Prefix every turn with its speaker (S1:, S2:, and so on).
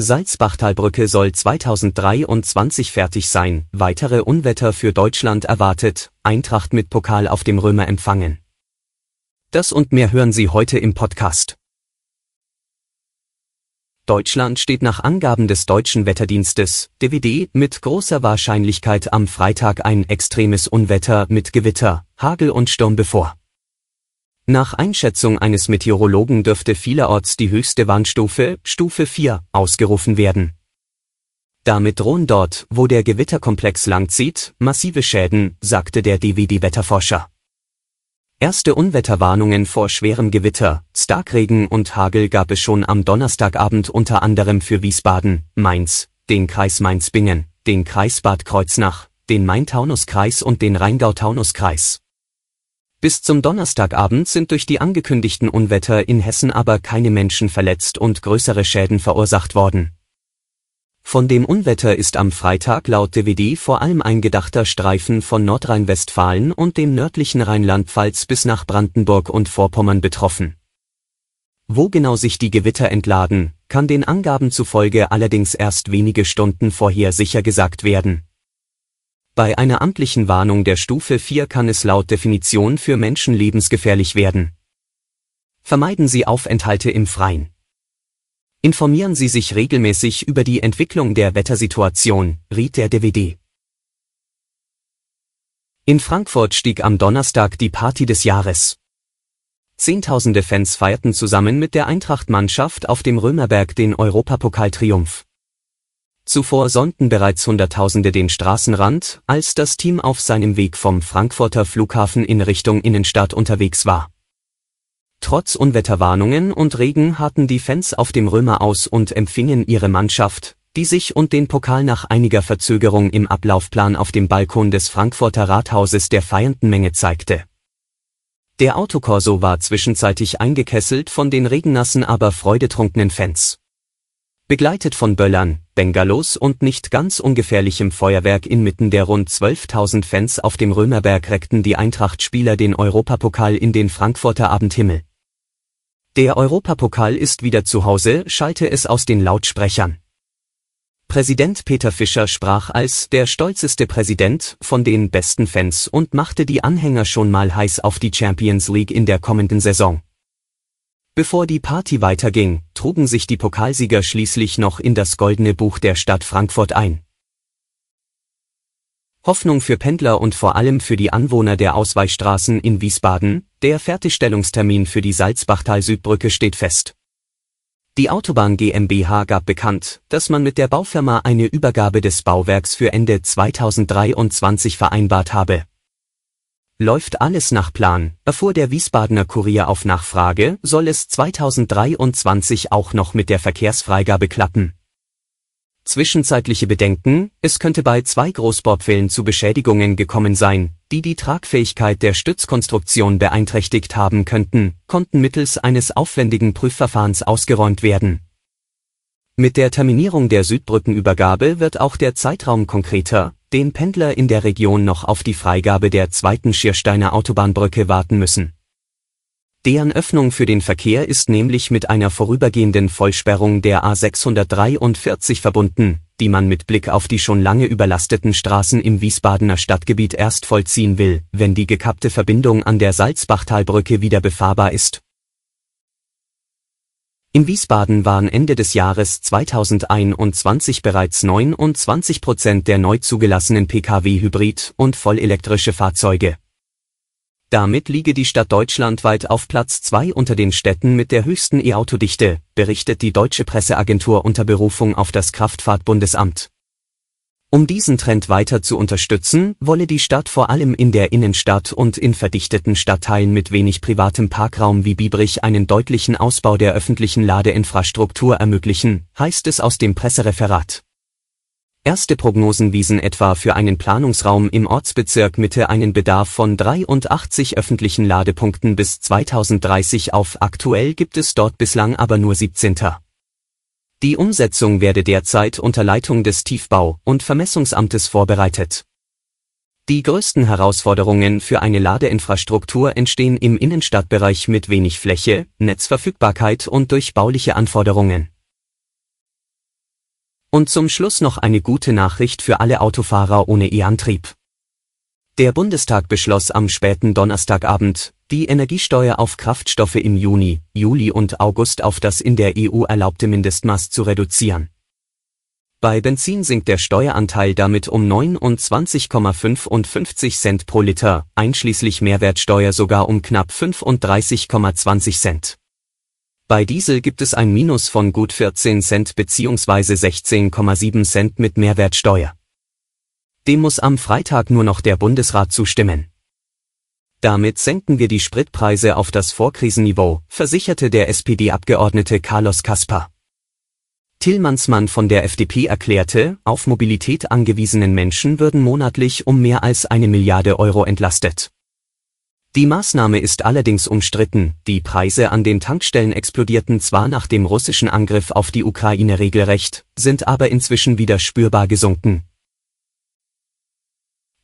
S1: Salzbachtalbrücke soll 2023 fertig sein, weitere Unwetter für Deutschland erwartet, Eintracht mit Pokal auf dem Römer empfangen. Das und mehr hören Sie heute im Podcast. Deutschland steht nach Angaben des deutschen Wetterdienstes, DWD, mit großer Wahrscheinlichkeit am Freitag ein extremes Unwetter mit Gewitter, Hagel und Sturm bevor. Nach Einschätzung eines Meteorologen dürfte vielerorts die höchste Warnstufe, Stufe 4, ausgerufen werden. Damit drohen dort, wo der Gewitterkomplex langzieht, massive Schäden, sagte der DWD-Wetterforscher. Erste Unwetterwarnungen vor schwerem Gewitter, Starkregen und Hagel gab es schon am Donnerstagabend unter anderem für Wiesbaden, Mainz, den Kreis Mainz-Bingen, den Kreis Bad Kreuznach, den Main-Taunus-Kreis und den Rheingau-Taunus-Kreis. Bis zum Donnerstagabend sind durch die angekündigten Unwetter in Hessen aber keine Menschen verletzt und größere Schäden verursacht worden. Von dem Unwetter ist am Freitag laut DWD vor allem ein gedachter Streifen von Nordrhein-Westfalen und dem nördlichen Rheinland-Pfalz bis nach Brandenburg und Vorpommern betroffen. Wo genau sich die Gewitter entladen, kann den Angaben zufolge allerdings erst wenige Stunden vorher sicher gesagt werden. Bei einer amtlichen Warnung der Stufe 4 kann es laut Definition für Menschen lebensgefährlich werden. Vermeiden Sie Aufenthalte im Freien. Informieren Sie sich regelmäßig über die Entwicklung der Wettersituation, riet der DWD. In Frankfurt stieg am Donnerstag die Party des Jahres. Zehntausende Fans feierten zusammen mit der Eintracht-Mannschaft auf dem Römerberg den Europapokaltriumph. Zuvor sonnten bereits Hunderttausende den Straßenrand, als das Team auf seinem Weg vom Frankfurter Flughafen in Richtung Innenstadt unterwegs war. Trotz Unwetterwarnungen und Regen hatten die Fans auf dem Römer aus und empfingen ihre Mannschaft, die sich und den Pokal nach einiger Verzögerung im Ablaufplan auf dem Balkon des Frankfurter Rathauses der feiernden Menge zeigte. Der Autokorso war zwischenzeitlich eingekesselt von den regennassen aber freudetrunkenen Fans. Begleitet von Böllern, Bengalos und nicht ganz ungefährlichem Feuerwerk inmitten der rund 12.000 Fans auf dem Römerberg reckten die Eintracht-Spieler den Europapokal in den Frankfurter Abendhimmel. Der Europapokal ist wieder zu Hause, schallte es aus den Lautsprechern. Präsident Peter Fischer sprach als der stolzeste Präsident von den besten Fans und machte die Anhänger schon mal heiß auf die Champions League in der kommenden Saison. Bevor die Party weiterging, trugen sich die Pokalsieger schließlich noch in das Goldene Buch der Stadt Frankfurt ein. Hoffnung für Pendler und vor allem für die Anwohner der Ausweichstraßen in Wiesbaden, der Fertigstellungstermin für die Salzbachtal-Südbrücke steht fest. Die Autobahn GmbH gab bekannt, dass man mit der Baufirma eine Übergabe des Bauwerks für Ende 2023 vereinbart habe. Läuft alles nach Plan, erfuhr der Wiesbadener Kurier auf Nachfrage, soll es 2023 auch noch mit der Verkehrsfreigabe klappen. Zwischenzeitliche Bedenken, es könnte bei zwei Großbordfällen zu Beschädigungen gekommen sein, die die Tragfähigkeit der Stützkonstruktion beeinträchtigt haben könnten, konnten mittels eines aufwendigen Prüfverfahrens ausgeräumt werden. Mit der Terminierung der Südbrückenübergabe wird auch der Zeitraum konkreter, den Pendler in der Region noch auf die Freigabe der zweiten Schiersteiner Autobahnbrücke warten müssen. Deren Öffnung für den Verkehr ist nämlich mit einer vorübergehenden Vollsperrung der A643 verbunden, die man mit Blick auf die schon lange überlasteten Straßen im Wiesbadener Stadtgebiet erst vollziehen will, wenn die gekappte Verbindung an der Salzbachtalbrücke wieder befahrbar ist in Wiesbaden waren Ende des Jahres 2021 bereits 29 Prozent der neu zugelassenen Pkw-Hybrid- und vollelektrische Fahrzeuge. Damit liege die Stadt deutschlandweit auf Platz 2 unter den Städten mit der höchsten E-Autodichte, berichtet die deutsche Presseagentur unter Berufung auf das Kraftfahrtbundesamt um diesen Trend weiter zu unterstützen, wolle die Stadt vor allem in der Innenstadt und in verdichteten Stadtteilen mit wenig privatem Parkraum wie Biebrich einen deutlichen Ausbau der öffentlichen Ladeinfrastruktur ermöglichen, heißt es aus dem Pressereferat. Erste Prognosen wiesen etwa für einen Planungsraum im Ortsbezirk Mitte einen Bedarf von 83 öffentlichen Ladepunkten bis 2030 auf, aktuell gibt es dort bislang aber nur 17. Die Umsetzung werde derzeit unter Leitung des Tiefbau- und Vermessungsamtes vorbereitet. Die größten Herausforderungen für eine Ladeinfrastruktur entstehen im Innenstadtbereich mit wenig Fläche, Netzverfügbarkeit und durch bauliche Anforderungen. Und zum Schluss noch eine gute Nachricht für alle Autofahrer ohne E-Antrieb. Der Bundestag beschloss am späten Donnerstagabend, die Energiesteuer auf Kraftstoffe im Juni, Juli und August auf das in der EU erlaubte Mindestmaß zu reduzieren. Bei Benzin sinkt der Steueranteil damit um 29,55 Cent pro Liter, einschließlich Mehrwertsteuer sogar um knapp 35,20 Cent. Bei Diesel gibt es ein Minus von gut 14 Cent bzw. 16,7 Cent mit Mehrwertsteuer. Dem muss am Freitag nur noch der Bundesrat zustimmen. Damit senken wir die Spritpreise auf das Vorkrisenniveau, versicherte der SPD-Abgeordnete Carlos Kaspar. Tillmannsmann von der FDP erklärte, auf Mobilität angewiesenen Menschen würden monatlich um mehr als eine Milliarde Euro entlastet. Die Maßnahme ist allerdings umstritten, die Preise an den Tankstellen explodierten zwar nach dem russischen Angriff auf die Ukraine regelrecht, sind aber inzwischen wieder spürbar gesunken.